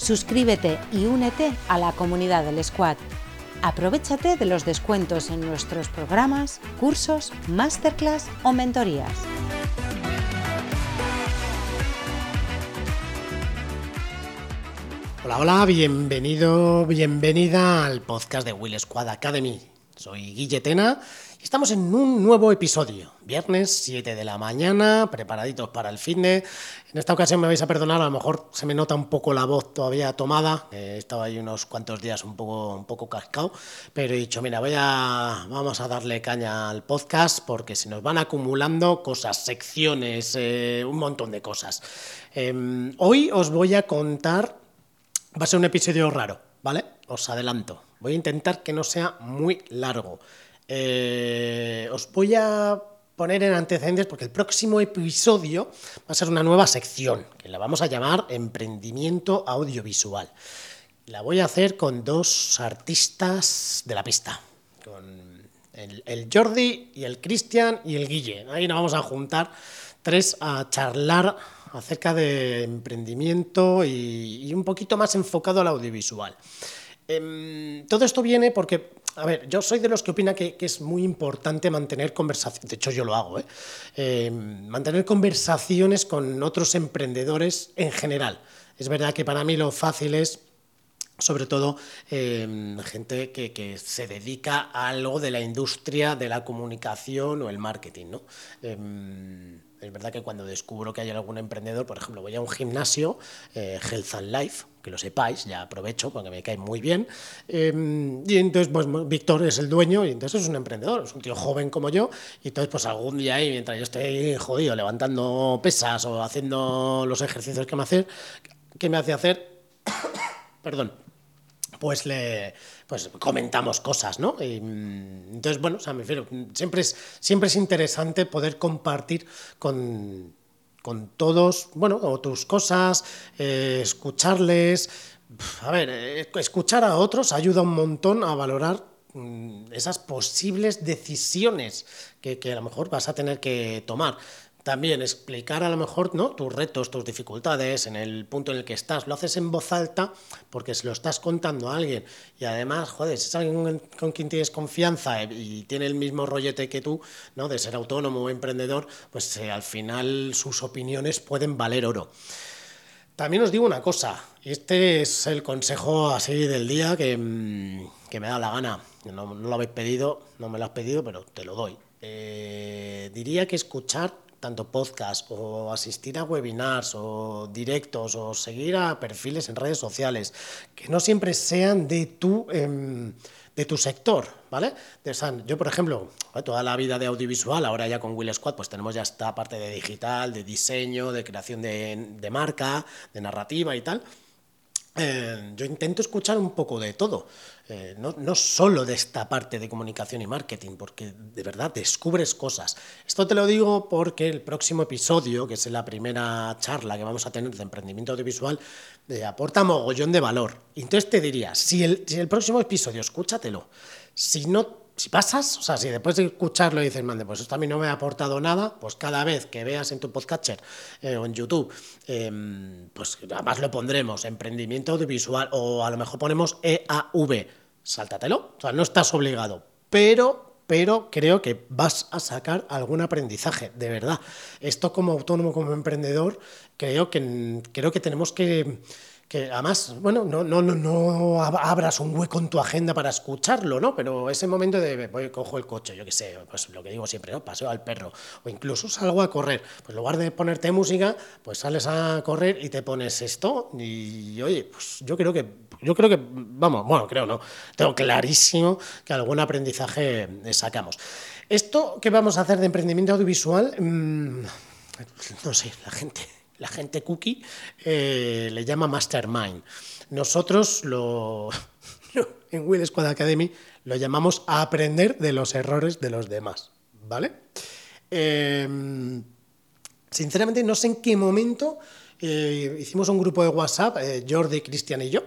Suscríbete y únete a la comunidad del Squad. Aprovechate de los descuentos en nuestros programas, cursos, masterclass o mentorías. Hola, hola, bienvenido, bienvenida al podcast de Will Squad Academy. Soy Guilletena y estamos en un nuevo episodio. Viernes, 7 de la mañana, preparaditos para el fitness. En esta ocasión me vais a perdonar, a lo mejor se me nota un poco la voz todavía tomada. He estado ahí unos cuantos días un poco, un poco cascado, pero he dicho, mira, voy a, vamos a darle caña al podcast porque se nos van acumulando cosas, secciones, eh, un montón de cosas. Em, hoy os voy a contar, va a ser un episodio raro, ¿vale? Os adelanto. Voy a intentar que no sea muy largo. Eh, os voy a poner en antecedentes porque el próximo episodio va a ser una nueva sección que la vamos a llamar Emprendimiento Audiovisual. La voy a hacer con dos artistas de la pista, con el, Jordi y el Cristian y el Guille. Ahí nos vamos a juntar tres a charlar acerca de emprendimiento y, y un poquito más enfocado al audiovisual. Em, todo esto viene porque, a ver, yo soy de los que opina que, es muy importante mantener conversaciones, de hecho yo lo hago, ¿eh? em, mantener conversaciones con otros emprendedores en general. Es verdad que para mí lo fácil es sobre todo em, gente que, se dedica a algo de la industria de la comunicación o el marketing. ¿no? es verdad que cuando descubro que hay algún emprendedor, por ejemplo, voy a un gimnasio, eh, Health and Life, que lo sepáis, ya aprovecho porque me cae muy bien. Em, y entonces, pues Víctor es el dueño y entonces es un emprendedor, es un tío joven como yo. Y entonces, pues algún día ahí, mientras yo estoy jodido levantando pesas o haciendo los ejercicios que me hace, que me hace hacer, perdón, pues le pues comentamos cosas, ¿no? entonces, bueno, o sea, me refiero, siempre es, siempre es interesante poder compartir con con todos, bueno, o tus cosas, eh, escucharles. A ver, eh, escuchar a otros ayuda un montón a valorar mm, esas posibles decisiones que, que, a lo mejor vas a tener que tomar también explicar a lo mejor ¿no? tus retos, tus dificultades, en el punto en el que estás. Lo haces en voz alta porque se lo estás contando a alguien. Y además, joder, si es alguien con quien tienes confianza y tiene el mismo rollete que tú, ¿no? de ser autónomo o emprendedor, pues eh, al final sus opiniones pueden valer oro. También os digo una cosa, y este es el consejo así del día que, mm, me da la gana. No, lo habéis pedido, no me lo has pedido, pero te lo doy. Eh, diría que escuchar tanto podcast o asistir a webinars o directos o seguir a perfiles en redes sociales que no siempre sean de tu, em, de tu sector, ¿vale? yo, por ejemplo, toda la vida de audiovisual, ahora ya con Will Squad, pues tenemos ya esta parte de digital, de diseño, de creación de, de marca, de narrativa y tal. Eh, yo intento escuchar un poco de todo, eh, no, no, solo de esta parte de comunicación y marketing, porque de verdad descubres cosas. Esto te lo digo porque el próximo episodio, que es la primera charla que vamos a tener de emprendimiento audiovisual, eh, aporta mogollón de valor. Entonces te diría, si el, si el próximo episodio, escúchatelo, si no si pasas, o sea, si después de escucharlo dices, mande, pues esto a mí no me ha aportado nada, pues cada vez que veas en tu podcatcher eh, o en YouTube, em, pues además lo pondremos, emprendimiento audiovisual, o a lo mejor ponemos EAV, sáltatelo, o sea, no estás obligado, pero pero creo que vas a sacar algún aprendizaje, de verdad. Esto como autónomo, como emprendedor, creo que, creo que tenemos que que además, bueno, no, no, no, no abras un hueco en tu agenda para escucharlo, ¿no? Pero ese momento de, voy, cojo el coche, yo qué sé, pues lo que digo siempre, ¿no? Paseo al perro, o incluso salgo a correr, pues en lugar de ponerte música, pues sales a correr y te pones esto, y oye, pues yo creo que, yo creo que, vamos, bueno, creo no, tengo clarísimo que algún aprendizaje sacamos. Esto que vamos a hacer de emprendimiento audiovisual, mm, no sé, la gente la gente cookie eh, le llama mastermind. Nosotros lo, en Will Squad Academy lo llamamos a aprender de los errores de los demás, ¿vale? Em, sinceramente no sé en qué momento eh, hicimos un grupo de WhatsApp, eh, Jordi, Cristian y yo,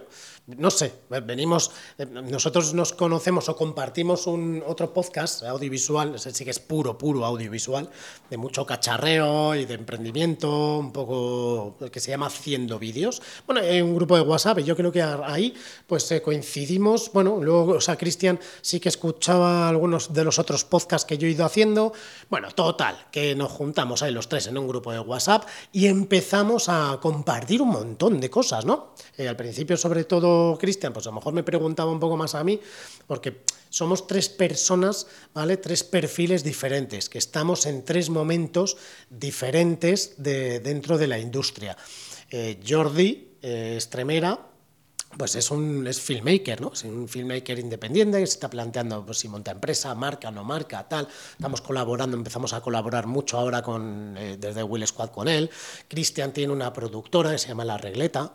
no sé, venimos, eh, nosotros nos conocemos o compartimos un otro podcast audiovisual, ese sí que es puro, puro audiovisual, de mucho cacharreo y de emprendimiento, un poco que se llama Haciendo Vídeos. Bueno, hay un grupo de WhatsApp y yo creo que ahí pues eh, coincidimos, bueno, luego, o sea, Cristian sí que escuchaba algunos de los otros podcasts que yo he ido haciendo, bueno, total, que nos juntamos ahí los tres en un grupo de WhatsApp y empezamos a compartir un montón de cosas, ¿no? Eh, al principio sobre todo Cristian, pues a lo mejor me preguntaba un poco más a mí, porque somos tres personas, ¿vale? Tres perfiles diferentes, que estamos en tres momentos diferentes de, dentro de la industria. Eh, Jordi eh, Estremera, pues es un es filmmaker, ¿no? Es un filmmaker independiente que se está planteando pues, si monta empresa, marca, no marca, tal. Estamos colaborando, empezamos a colaborar mucho ahora con, eh, desde Will Squad con él. Cristian tiene una productora que se llama La Regleta,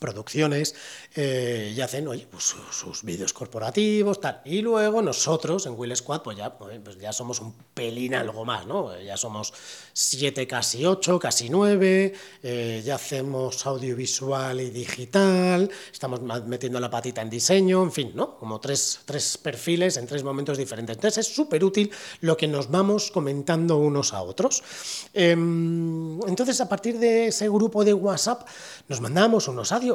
producciones eh, y hacen pues, sus, vídeos corporativos, tal. Y luego nosotros en Will Squad, pues ya, pues ya somos un pelín algo más, ¿no? Ya somos siete, casi ocho, casi nueve, eh, ya hacemos audiovisual y digital, estamos metiendo la patita en diseño, en fin, ¿no? Como tres, tres perfiles en tres momentos diferentes. Entonces es súper útil lo que nos vamos comentando unos a otros. Em, entonces, a partir de ese grupo de WhatsApp, nos mandamos unos audios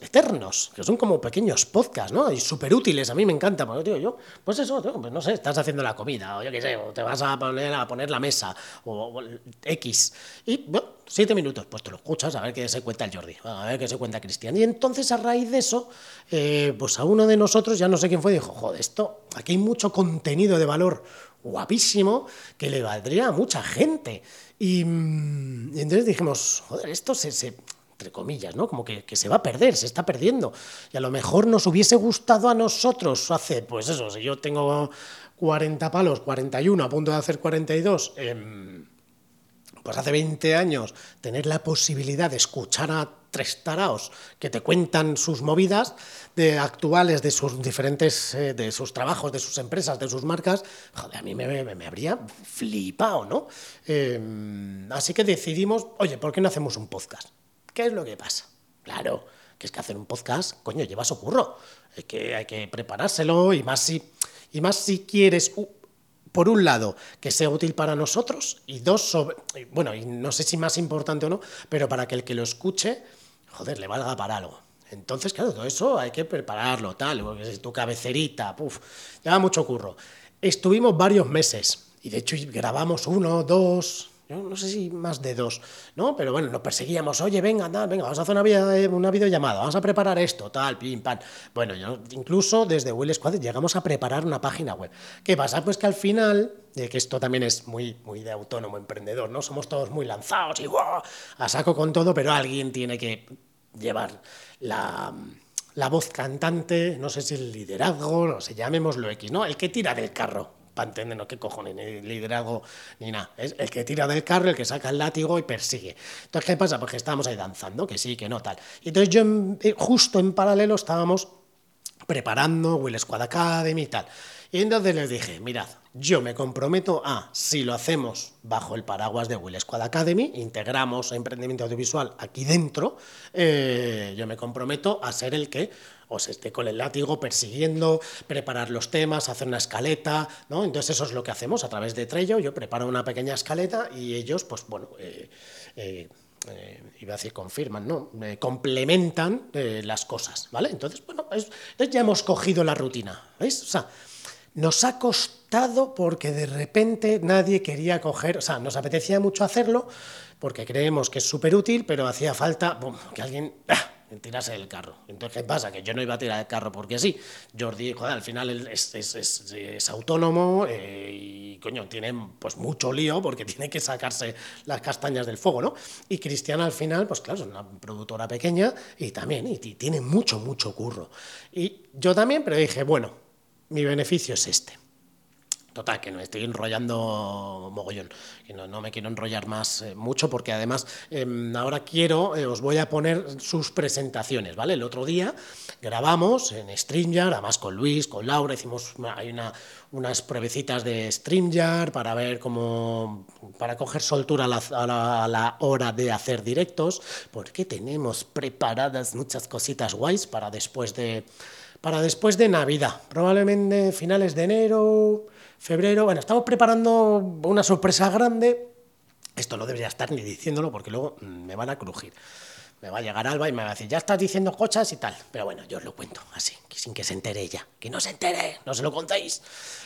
eternos, que son como pequeños podcasts, ¿no? Y súper útiles, a mí me encanta, porque digo yo, pues eso, pues no sé, estás haciendo la comida, o yo qué sé, o te vas a poner a poner la mesa, o, X, y bueno, siete minutos, pues te lo escuchas a ver qué se cuenta el Jordi, a ver qué se cuenta Cristian. Y entonces a raíz de eso, eh, pues a uno de nosotros, ya no sé quién fue, dijo, joder, esto, aquí hay mucho contenido de valor guapísimo que le valdría a mucha gente. Y, mm, entonces dijimos, joder, esto se, entre comillas, ¿no? Como que, se va a perder, se está perdiendo. Y a lo mejor nos hubiese gustado a nosotros hace, pues eso, si yo tengo 40 palos, 41, a punto de hacer 42, eh, pues hace 20 años, tener la posibilidad de escuchar a tres taraos que te cuentan sus movidas de actuales, de sus diferentes, eh, de sus trabajos, de sus empresas, de sus marcas, joder, a mí me, habría flipado, ¿no? Eh, así que decidimos, oye, ¿por qué no hacemos un podcast? ¿Qué es lo que pasa? Claro, que es que hacer un podcast, coño, lleva su curro. Hay que, hay que preparárselo y más si, y más si quieres, por un lado, que sea útil para nosotros y dos, sobre, bueno, y no sé si más importante o no, pero para que el que lo escuche, joder, le valga para algo. Entonces, claro, todo eso hay que prepararlo, tal, porque tu cabecerita, puf, lleva mucho curro. Estuvimos varios meses y de hecho grabamos uno, dos, no sé si más de dos, ¿no? Pero bueno, nos perseguíamos, oye, venga, tal, venga, vamos a hacer una, eh, una videollamada, vamos a preparar esto, tal, pim, pam. Bueno, yo, incluso desde Will Squad llegamos a preparar una página web. ¿Qué pasa? Pues que al final, de que esto también es muy, muy de autónomo emprendedor, ¿no? Somos todos muy lanzados y a saco con todo, pero alguien tiene que llevar la, la voz cantante, no sé si el liderazgo, no sé, llamémoslo X, ¿no? El que tira del carro para entender, no qué cojones, ni liderazgo, ni nada. Es el que tira del carro, el que saca el látigo y persigue. Entonces, ¿qué pasa? Pues que estábamos ahí danzando, que sí, que no, tal. Y entonces yo, eh, justo en paralelo, estábamos preparando Will Squad Academy y tal. Y entonces les dije, mirad, yo me comprometo a, si lo hacemos bajo el paraguas de Will Squad Academy, integramos emprendimiento audiovisual aquí dentro, eh, yo me comprometo a ser el que os esté con el látigo persiguiendo, preparar los temas, hacer una escaleta, ¿no? Entonces eso es lo que hacemos a través de Trello, yo preparo una pequeña escaleta y ellos, pues bueno, eh, eh, iba a decir confirman, no, complementan las cosas, ¿vale? Entonces, bueno, ya hemos cogido la rutina, ¿veis? O sea, nos ha costado porque de repente nadie quería coger, o sea, nos apetecía mucho hacerlo porque creemos que es súper útil, pero hacía falta que alguien ¡ah! tirase del carro. Entonces, ¿qué pasa? Que yo no iba a tirar el carro porque sí. Jordi, joder, al final es, es, autónomo eh, y, coño, tiene pues mucho lío porque tiene que sacarse las castañas del fuego, ¿no? Y Cristiana al final, pues claro, es una productora pequeña y también, y tiene mucho, mucho curro. Y yo también, pero dije, bueno, mi beneficio es este. Total, que no estoy enrollando mogollón. Y no, no me quiero enrollar más eh, mucho porque además em, ahora quiero, eh, os voy a poner sus presentaciones, ¿vale? El otro día grabamos en StreamYard, además con Luis, con Laura, hicimos hay una, unas pruebecitas de StreamYard para ver cómo, para coger soltura a la, a la hora de hacer directos, porque tenemos preparadas muchas cositas guays para después de para después de Navidad, probablemente finales de enero, febrero. Bueno, estamos preparando una sorpresa grande. Esto no debería estar ni diciéndolo porque luego mm, me van a crujir. Me va a llegar Alba y me va a decir, ya estás diciendo cosas y tal. Pero bueno, yo os lo cuento así, sin que se entere ella. Que no se entere, no se lo contéis.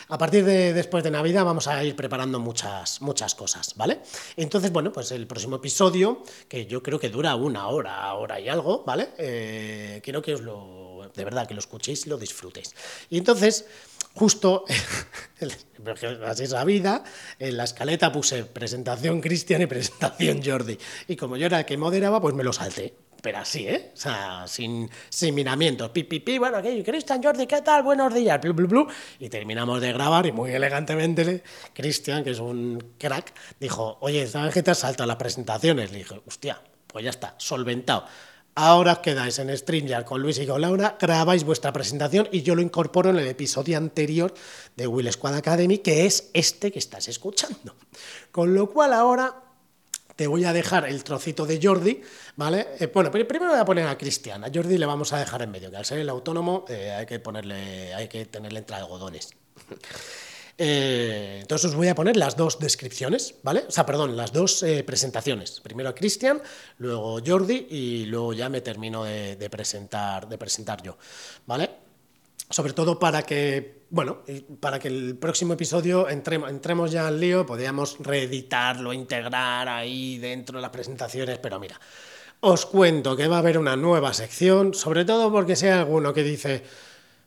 A partir de después de Navidad vamos a ir preparando muchas, muchas cosas, ¿vale? Entonces, bueno, pues el próximo episodio, que yo creo que dura una hora, hora y algo, ¿vale? Eh, quiero que os lo, de verdad, que lo escuchéis y lo disfrutéis. Y entonces, justo, así es la vida, en la escaleta puse presentación Cristian y presentación Jordi. Y como yo era el que moderaba, pues me lo salté. Pero así, ¿eh? O sea, sin, sin miramientos. Pi, pi, pi, bueno, ¿qué? Cristian, Jordi, ¿qué tal? Buenos días. Blu, blu, blu. Y terminamos de grabar y muy elegantemente Cristian, que es un crack, dijo, oye, ¿sabes qué te has saltado las presentaciones? Le dije, hostia, pues ya está, solventado. Ahora os quedáis en StreamYard con Luis y con Laura, grabáis vuestra presentación y yo lo incorporo en el episodio anterior de Will Squad Academy, que es este que estás escuchando. Con lo cual ahora te voy a dejar el trocito de Jordi, ¿vale? Eh, bueno, primero voy a poner a Cristian, a Jordi le vamos a dejar en medio, que al ser el autónomo eh, hay que ponerle, hay que tenerle entre algodones. Eh, entonces os voy a poner las dos descripciones, ¿vale? O sea, perdón, las dos eh, presentaciones. Primero a Cristian, luego Jordi y luego ya me termino de, presentar, de presentar yo, ¿vale? Sobre todo para que, bueno, para que el próximo episodio entremos, ya al lío, podríamos reeditarlo, integrar ahí dentro de las presentaciones, pero mira, os cuento que va a haber una nueva sección, sobre todo porque hay alguno que dice,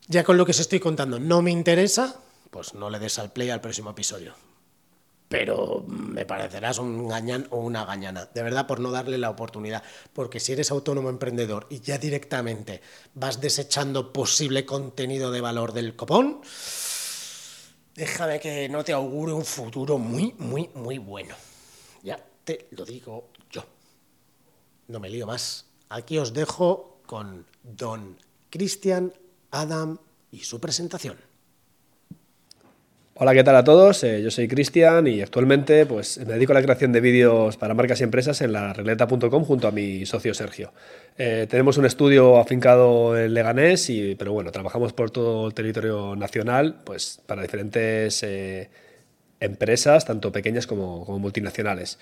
ya con lo que os estoy contando no me interesa, pues no le des al play al próximo episodio. Pero me parecerás un gañán o una gañana, de verdad, por no darle la oportunidad. Porque si eres autónomo emprendedor y ya directamente vas desechando posible contenido de valor del copón, déjame que no te augure un futuro muy, muy, muy bueno. Ya te lo digo yo. No me lío más. Aquí os dejo con don Cristian Adam y su presentación. Hola, ¿qué tal a todos? Eh, yo soy Cristian y actualmente pues, me dedico a la creación de vídeos para marcas y empresas en la regleta.com junto a mi socio Sergio. Eh, tenemos un estudio afincado en Leganés, pero bueno, trabajamos por todo el territorio nacional pues, para diferentes eh, empresas, tanto pequeñas como, como multinacionales.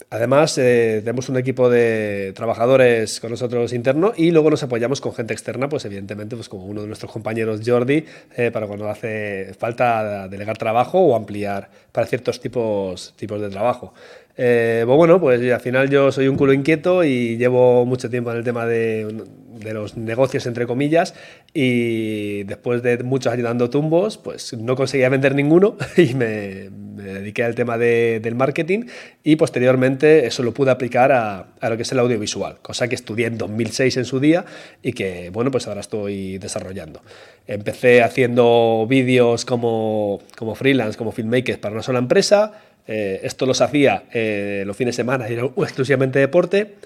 Em, Además, eh, tenemos un equipo de trabajadores con nosotros interno y luego nos apoyamos con gente externa, pues evidentemente, pues como uno de nuestros compañeros Jordi, eh, para cuando hace falta delegar trabajo o ampliar para ciertos tipos, tipos de trabajo. Eh, pues bueno, pues al final yo soy un culo inquieto y llevo mucho tiempo en el tema de, de los negocios, entre comillas, y después de muchos años dando tumbos, pues no conseguía vender ninguno y me, me dediqué al tema de, del marketing y posteriormente eso lo pude aplicar a, lo que es el audiovisual, cosa que estudié en 2006 en su día y que, bueno, pues ahora estoy desarrollando. Empecé haciendo vídeos como, como freelance, como filmmaker para una sola empresa. Eh, esto los hacía eh, los fines de semana era exclusivamente deporte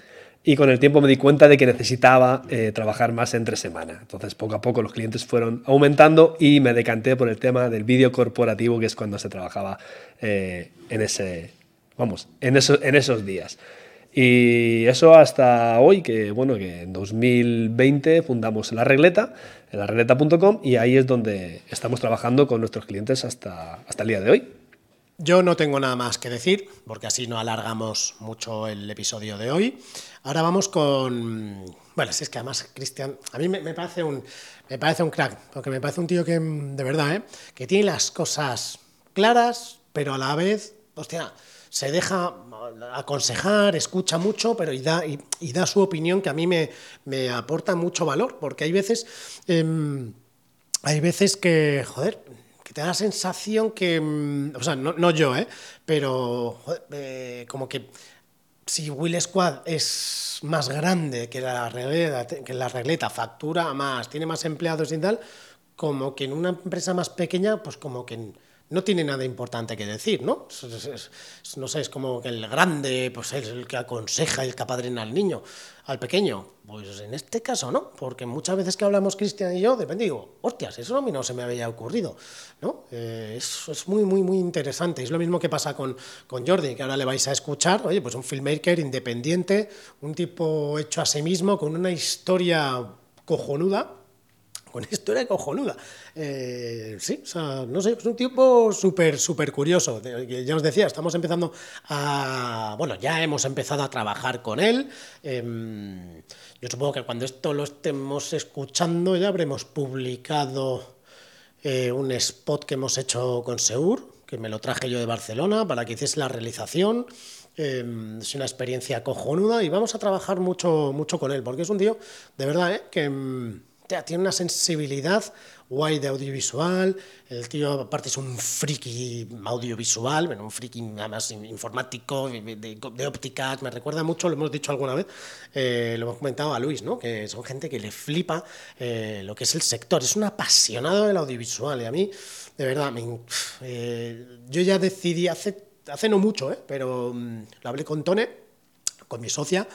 y con el tiempo me di cuenta de que necesitaba eh, trabajar más entre semana. Entonces, poco a poco los clientes fueron aumentando y me decanté por el tema del vídeo corporativo, que es cuando se trabajaba eh, en, ese, vamos, en, eso, en esos días. Y eso hasta hoy, que bueno, que en 2020 fundamos La Regleta, en laregleta.com, y ahí es donde estamos trabajando con nuestros clientes hasta, hasta el día de hoy. Yo no tengo nada más que decir, porque así no alargamos mucho el episodio de hoy. Ahora vamos con. Bueno, si es que además, Cristian, a mí me, parece un, me parece un crack, porque me parece un tío que, de verdad, ¿eh? que tiene las cosas claras, pero a la vez, hostia, se deja aconsejar, escucha mucho, pero y da, y, da su opinión que a mí me, me, aporta mucho valor, porque hay veces. Eh, hay veces que, joder, te da la sensación que, mm, o sea, no, no yo, ¿eh? pero eh, como que si Will Squad es más grande que la regleta, que la regleta, factura más, tiene más empleados y tal, como que en una empresa más pequeña, pues como que no tiene nada importante que decir, ¿no? no sé, es como que el grande, pues es el que aconseja, el que apadrina al niño, al pequeño. Pues en este caso no, porque muchas veces que hablamos Cristian y yo, de repente digo, hostias, eso a mí no se me había ocurrido, ¿no? Eh, es, muy, muy, muy interesante. Es lo mismo que pasa con, con Jordi, que ahora le vais a escuchar, oye, pues un filmmaker independiente, un tipo hecho a sí mismo, con una historia cojonuda, con historia cojonuda. Eh, sí, o sea, no sé, es un tipo súper, súper curioso. Ya os decía, estamos empezando a. Bueno, ya hemos empezado a trabajar con él. Em, yo supongo que cuando esto lo estemos escuchando ya habremos publicado eh, un spot que hemos hecho con Seur, que me lo traje yo de Barcelona para que hiciese la realización. Em, es una experiencia cojonuda y vamos a trabajar mucho, mucho con él, porque es un tío, de verdad, ¿eh? que em, tiene una sensibilidad guay de audiovisual, el tío aparte es un friki audiovisual, bueno, un friki más informático, de, óptica, me recuerda mucho, lo hemos dicho alguna vez, eh, lo hemos comentado a Luis, ¿no? que son gente que le flipa eh, lo que es el sector, es un apasionado del audiovisual y a mí, de verdad, eh, yo ya decidí hace, hace no mucho, pero mm, lo hablé con Tone, con mi socia,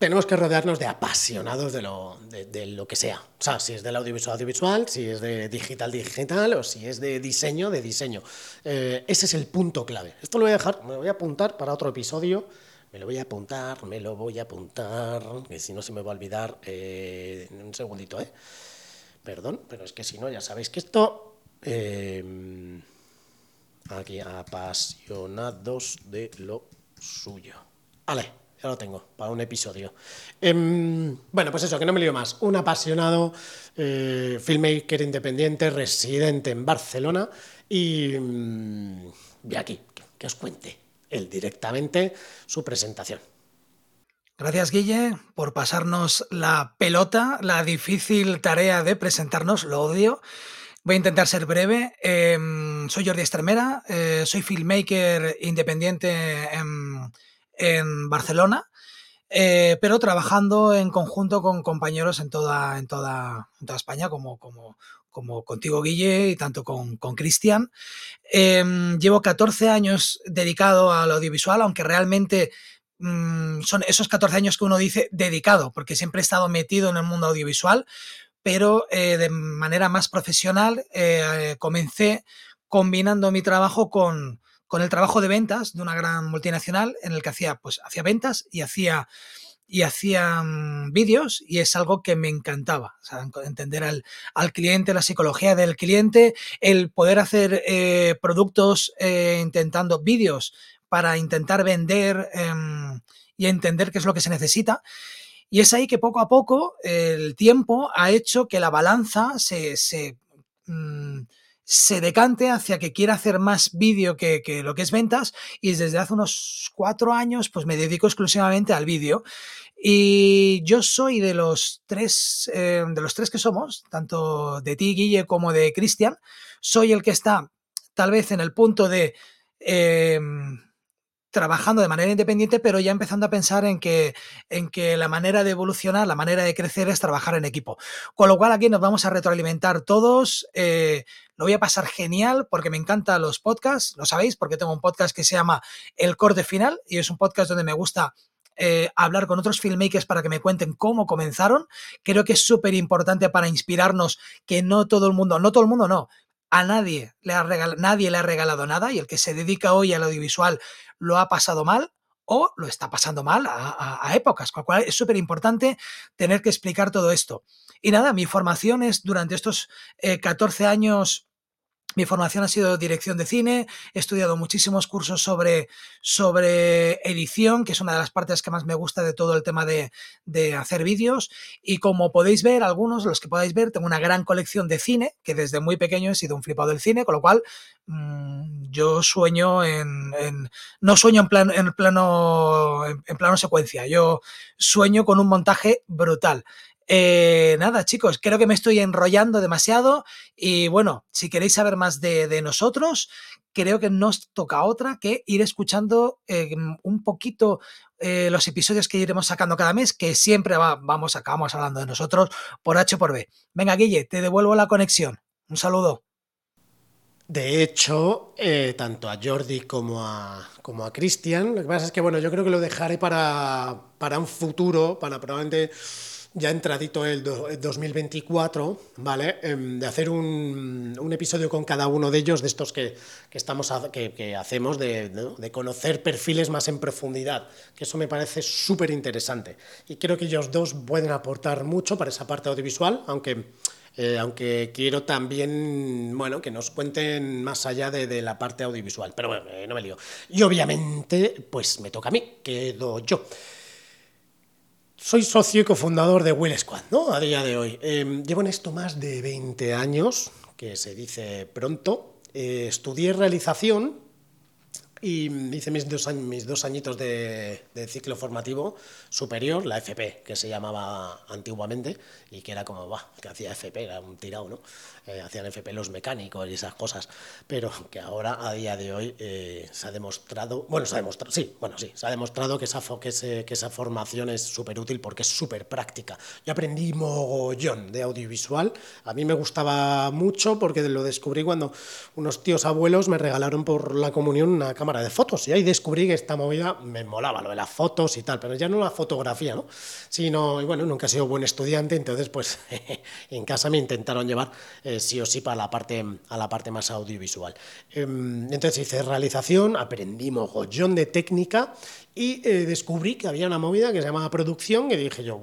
tenemos que rodearnos de apasionados de lo, de, lo, que sea. O sea, si es del audiovisual, audiovisual, si es de digital, digital, o si es de diseño, de diseño. Eh, ese es el punto clave. Esto lo voy a dejar, me lo voy a apuntar para otro episodio. Me lo voy a apuntar, me lo voy a apuntar, que si no se me va a olvidar eh, un segundito, ¿eh? Perdón, pero es que si no, ya sabéis que esto... Eh, aquí, apasionados de lo suyo. Vale. Ya lo tengo, para un episodio. Em, bueno, pues eso, que no me lío más. Un apasionado eh, filmmaker independiente, residente en Barcelona y mm, de aquí, que os cuente él directamente su presentación. Gracias, Guille, por pasarnos la pelota, la difícil tarea de presentarnos, lo odio. Voy a intentar ser breve. Em, soy Jordi Estremera, eh, soy filmmaker independiente en en Barcelona, eh, pero trabajando en conjunto con compañeros en toda, en toda, toda España, como, como, como contigo, Guille, y tanto con Cristian. Em, llevo 14 años dedicado al audiovisual, aunque realmente mm, son esos 14 años que uno dice dedicado, porque siempre he estado metido en el mundo audiovisual, pero eh, de manera más profesional eh, comencé combinando mi trabajo con, con el trabajo de ventas de una gran multinacional en el que hacía, pues, hacía ventas y hacía y hacía mm, vídeos y es algo que me encantaba, entender al, cliente, la psicología del cliente, el poder hacer eh, productos eh, intentando vídeos para intentar vender em, y entender qué es lo que se necesita. Y es ahí que poco a poco el tiempo ha hecho que la balanza se, se mm, se decante hacia que quiera hacer más vídeo que, lo que es ventas y desde hace unos cuatro años pues me dedico exclusivamente al vídeo. Y yo soy de los tres eh, de los tres que somos tanto de ti Guille como de Cristian. Soy el que está tal vez en el punto de em, trabajando de manera independiente, pero ya empezando a pensar en que, en que la manera de evolucionar, la manera de crecer es trabajar en equipo. Con lo cual aquí nos vamos a retroalimentar todos. Eh, lo voy a pasar genial porque me encantan los podcasts, lo sabéis, porque tengo un podcast que se llama El Corte Final y es un podcast donde me gusta eh, hablar con otros filmmakers para que me cuenten cómo comenzaron. Creo que es súper importante para inspirarnos que no todo el mundo, no todo el mundo no, a nadie le, ha regalado, nadie le ha regalado nada y el que se dedica hoy al audiovisual lo ha pasado mal o lo está pasando mal a, épocas, con lo cual es súper importante tener que explicar todo esto. Y nada, mi formación es durante estos 14 eh, años mi formación ha sido dirección de cine, he estudiado muchísimos cursos sobre, sobre edición, que es una de las partes que más me gusta de todo el tema de, hacer vídeos. Y como podéis ver, algunos, los que podáis ver, tengo una gran colección de cine, que desde muy pequeño he sido un flipado del cine, con lo cual mm, yo sueño en, no sueño en, plan, en, plano, en plano secuencia, yo sueño con un montaje brutal. Eh, nada, chicos, creo que me estoy enrollando demasiado y bueno, si queréis saber más de, nosotros, creo que nos toca otra que ir escuchando eh, un poquito eh, los episodios que iremos sacando cada mes, que siempre vamos, acabamos hablando de nosotros por H por B. Venga, Guille, te devuelvo la conexión. Un saludo. De hecho, tanto a Jordi como a, como a Cristian, lo que pasa es que bueno, yo creo que lo dejaré para, para un futuro, para probablemente ya entradito el, el 2024, ¿vale? Em, de hacer un, un, episodio con cada uno de ellos, de estos que, que estamos que, que, hacemos, de, de, conocer perfiles más en profundidad, que eso me parece súper interesante. Y creo que ellos dos pueden aportar mucho para esa parte audiovisual, aunque eh, aunque quiero también, bueno, que nos cuenten más allá de, la parte audiovisual. Pero bueno, eh, no me lío. Y obviamente, pues me toca a mí, quedo yo. Soy socio y cofundador de Will Squad, ¿no? A día de hoy. Em, llevo en esto más de 20 años, que se dice pronto. Eh, estudié realización y hice mis dos, mis dos añitos de, ciclo formativo superior, la FP, que se llamaba antiguamente, y que era como, va, que hacía FP, era un tirado, ¿no? Eh, hacían FP los mecánicos y esas cosas, pero que ahora, a día de hoy, eh, se ha demostrado, bueno, se ha demostrado, sí, bueno, sí, se ha demostrado que esa, que, que esa formación es súper útil porque es súper práctica. Yo aprendí mogollón de audiovisual, a mí me gustaba mucho porque lo descubrí cuando unos tíos abuelos me regalaron por la comunión una cámara de fotos. Y ahí descubrí que esta movida me molaba, lo de las fotos y tal, pero ya no la fotografía, ¿no? Sino, y bueno, nunca he sido buen estudiante, entonces pues en casa me intentaron llevar eh, sí o sí para la parte, a la parte más audiovisual. Em, entonces hice realización, aprendí mogollón de técnica y eh, descubrí que había una movida que se llamaba producción y dije yo,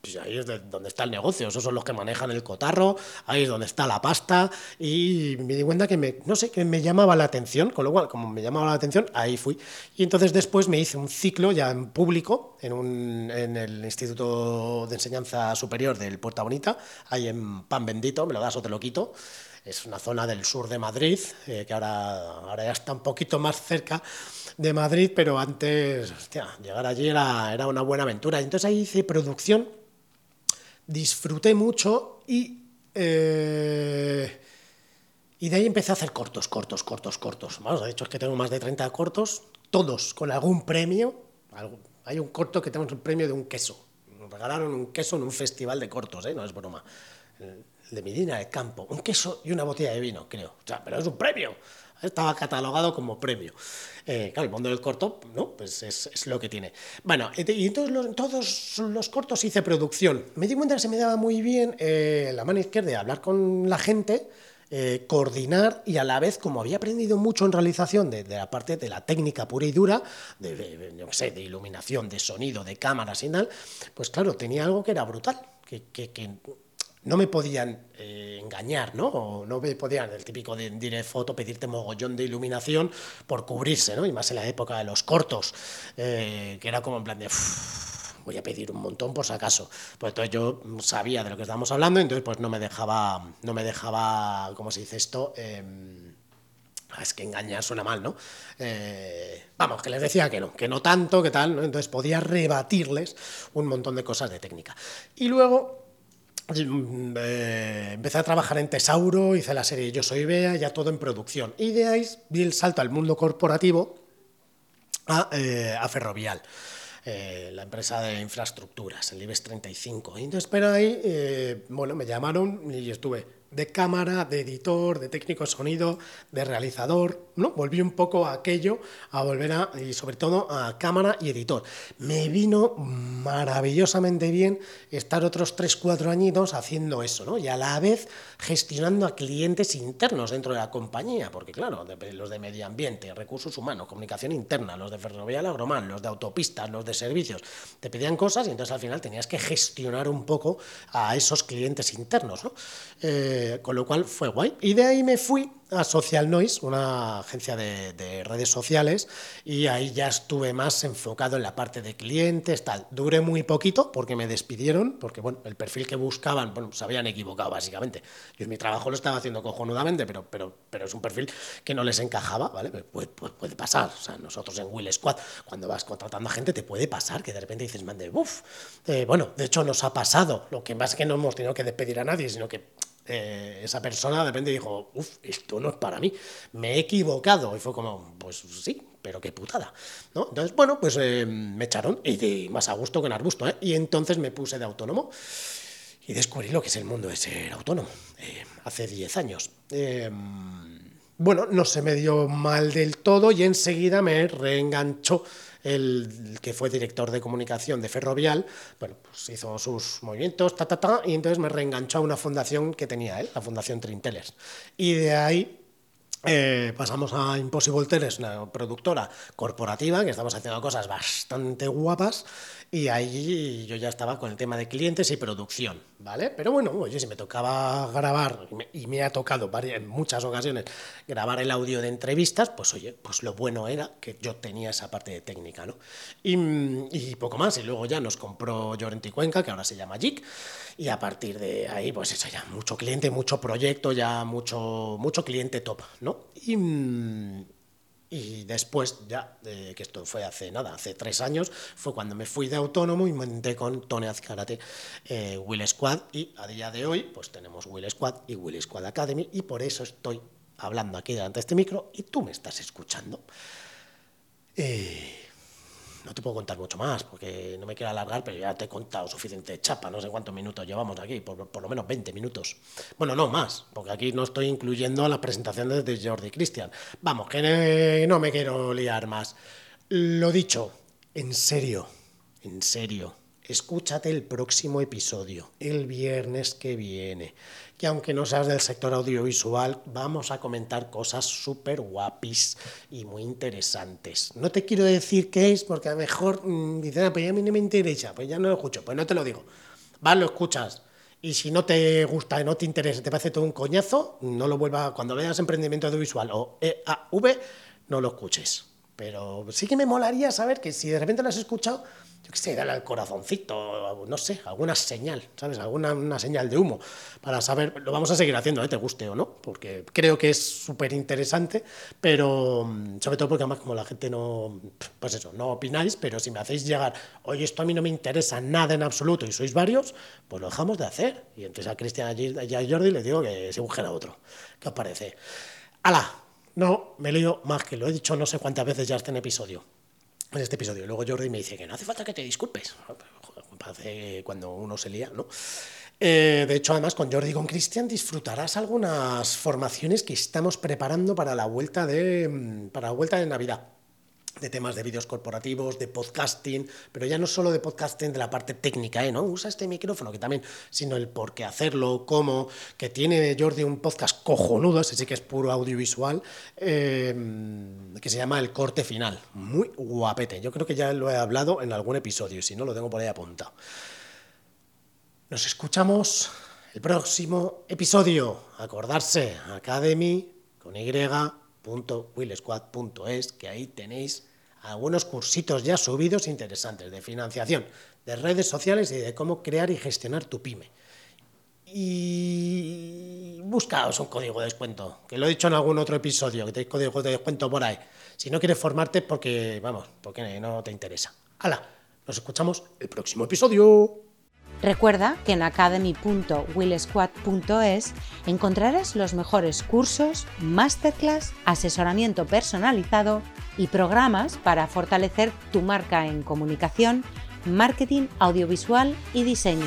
pues ahí es donde está el negocio, esos son los que manejan el cotarro, ahí es donde está la pasta y me di cuenta que me, no sé, que me llamaba la atención, con lo cual, como me llamaba la atención, ahí fui. Y entonces después me hice un ciclo ya en público, en, un, en el Instituto de Enseñanza Superior del Puerta Bonita, ahí en Pan Bendito, me lo das o te lo quito. Es una zona del sur de Madrid, eh, que ahora, ahora ya está un poquito más cerca de Madrid, pero antes, hostia, llegar allí era, era una buena aventura. Entonces ahí hice producción disfruté mucho y, eh, y de ahí empecé a hacer cortos, cortos, cortos, cortos. Vamos, de hecho es que tengo más de 30 cortos, todos con algún premio. Hay un corto que tenemos un premio de un queso. Nos regalaron un queso en un festival de cortos, ¿eh? no es broma. De Medina del Campo. Un queso y una botella de vino, creo. O sea, pero es un premio estaba catalogado como premio. Eh, claro, el mundo del corto, ¿no? Pues es, lo que tiene. Bueno, y los, todos los cortos hice producción. Me di cuenta que se me daba muy bien eh, la mano izquierda de hablar con la gente, eh, coordinar y a la vez, como había aprendido mucho en realización de, la parte de la técnica pura y dura, de, de, sé, de iluminación, de sonido, de cámaras y tal, pues claro, tenía algo que era brutal, que no me podían eh, engañar, ¿no? O no me podían, el típico de direct foto, pedirte mogollón de iluminación por cubrirse, ¿no? Y más en la época de los cortos, eh, que era como en plan de... voy a pedir un montón por si acaso. Pues entonces yo sabía de lo que estábamos hablando, entonces pues no me dejaba, no me dejaba, ¿cómo se dice esto? Em, es que engañar suena mal, ¿no? Eh, vamos, que les decía que no, que no tanto, que tal, ¿no? Entonces podía rebatirles un montón de cosas de técnica. Y luego eh, empecé a trabajar en Tesauro, hice la serie Yo Soy Bea, ya todo en producción. Y de ahí vi el salto al mundo corporativo a, eh, Ferrovial. Eh, la empresa de infraestructuras, el IBEX 35. Y entonces, pero ahí, bueno, me llamaron y estuve de cámara, de editor, de técnico de sonido, de realizador, ¿no? Volví un poco a aquello, a volver a, y sobre todo a cámara y editor. Me vino maravillosamente bien estar otros 3, 4 añitos haciendo eso, ¿no? Y a la vez gestionando a clientes internos dentro de la compañía, porque claro, los de medio ambiente, recursos humanos, comunicación interna, los de Ferrovial Agromán, los de autopistas, los de servicios, te pedían cosas y entonces al final tenías que gestionar un poco a esos clientes internos, ¿no? Eh, Con lo cual fue guay. Y de ahí me fui a Social Noise, una agencia de, redes sociales, y ahí ya estuve más enfocado en la parte de clientes, tal. Duré muy poquito porque me despidieron, porque bueno, el perfil que buscaban, bueno, se habían equivocado básicamente. Yo mi trabajo lo estaba haciendo cojonudamente, pero, pero, pero es un perfil que no les encajaba, ¿vale? Puede, puede, pasar. O sea, nosotros en Will Squad, cuando vas contratando a gente, te puede pasar que de repente dices, mande, uff. Eh, bueno, de hecho nos ha pasado. Lo que más es que no hemos tenido que despedir a nadie, sino que eh, esa persona de repente dijo, uff, esto no es para mí, me he equivocado. Y fue como, pues sí, pero qué putada. ¿no? Entonces, bueno, pues eh, me echaron y de más a gusto que en arbusto. ¿eh? Y entonces me puse de autónomo y descubrí lo que es el mundo de ser autónomo hace 10 años. bueno, no se me dio mal del todo y enseguida me reenganchó el que fue director de comunicación de Ferrovial, bueno, pues hizo sus movimientos, ta, ta, ta, y entonces me reenganchó a una fundación que tenía él, la Fundación Trinteles. Y de ahí eh, pasamos a Impossible Teles, una productora corporativa, que estamos haciendo cosas bastante guapas, y ahí yo ya estaba con el tema de clientes y producción, ¿vale? Pero bueno, oye, si me tocaba grabar, y me, ha tocado en muchas ocasiones grabar el audio de entrevistas, pues oye, pues lo bueno era que yo tenía esa parte de técnica, ¿no? Y, poco más, y luego ya nos compró Llorenti Cuenca, que ahora se llama JIC, y a partir de ahí, pues eso ya, mucho cliente, mucho proyecto, ya mucho, mucho cliente top, ¿no? Y y después, ya, que esto fue hace nada, hace tres años, fue cuando me fui de autónomo y monté con Tony Azcarate eh, Will Squad. Y a día de hoy, pues tenemos Will Squad y Will Squad Academy. Y por eso estoy hablando aquí delante de este micro y tú me estás escuchando. Eh, no te puedo contar mucho más porque no me quiero alargar, pero ya te he contado suficiente chapa, no sé cuántos minutos llevamos aquí, por, lo menos 20 minutos. Bueno, no más, porque aquí no estoy incluyendo las presentaciones de Jordi Cristian. Vamos, que no me quiero liar más. Lo dicho, en serio, en serio, escúchate el próximo episodio, el viernes que viene que aunque no seas del sector audiovisual, vamos a comentar cosas súper guapis y muy interesantes. No te quiero decir qué es, porque a lo mejor mm, dices, ah, pues a mí no me interesa, pues ya no lo escucho, pues no te lo digo. Vas, lo escuchas. Y si no te gusta, no te interesa, te parece todo un coñazo, no lo vuelvas, cuando veas emprendimiento audiovisual o EAV, no lo escuches. Pero sí que me molaría saber que si de repente lo has escuchado, yo qué sé, dale al corazoncito, no sé, alguna señal, ¿sabes? Alguna una señal de humo para saber, lo vamos a seguir haciendo, ¿eh? te guste o no, porque creo que es súper interesante, pero mm, sobre todo porque además como la gente no, pues eso, no opináis, pero si me hacéis llegar, oye, esto a mí no me interesa nada en absoluto y sois varios, pues lo dejamos de hacer. Y entonces a Cristian y a Jordi les digo que se busquen a otro. ¿Qué os parece? ¡Hala! No, me lío más que lo he dicho no sé cuántas veces ya este episodio en este episodio. Luego Jordi me dice que no hace falta que te disculpes. Parece cuando uno se lía, ¿no? Eh, de hecho, además, con Jordi y con Cristian disfrutarás algunas formaciones que estamos preparando para la vuelta de, mm, para la vuelta de Navidad de temas de vídeos corporativos, de podcasting, pero ya no solo de podcasting de la parte técnica, ¿eh? ¿no? Usa este micrófono, que también, sino el por qué hacerlo, cómo, que tiene Jordi un podcast cojonudo, ese sí que es puro audiovisual, em, que se llama El Corte Final. Muy guapete. Yo creo que ya lo he hablado en algún episodio, si no lo tengo por ahí apuntado. Nos escuchamos el próximo episodio. Acordarse, Academy con y.willsquad.es, que ahí tenéis algunos cursitos ya subidos interesantes de financiación, de redes sociales y de cómo crear y gestionar tu pyme. Y buscaos un código de descuento, que lo he dicho en algún otro episodio, que tenéis código de descuento por ahí. Si no quieres formarte, porque, vamos, porque no te interesa. ¡Hala! Nos escuchamos el próximo episodio. Recuerda que en academy.willsquad.es encontrarás los mejores cursos, masterclass, asesoramiento personalizado y programas para fortalecer tu marca en comunicación, marketing audiovisual y diseño.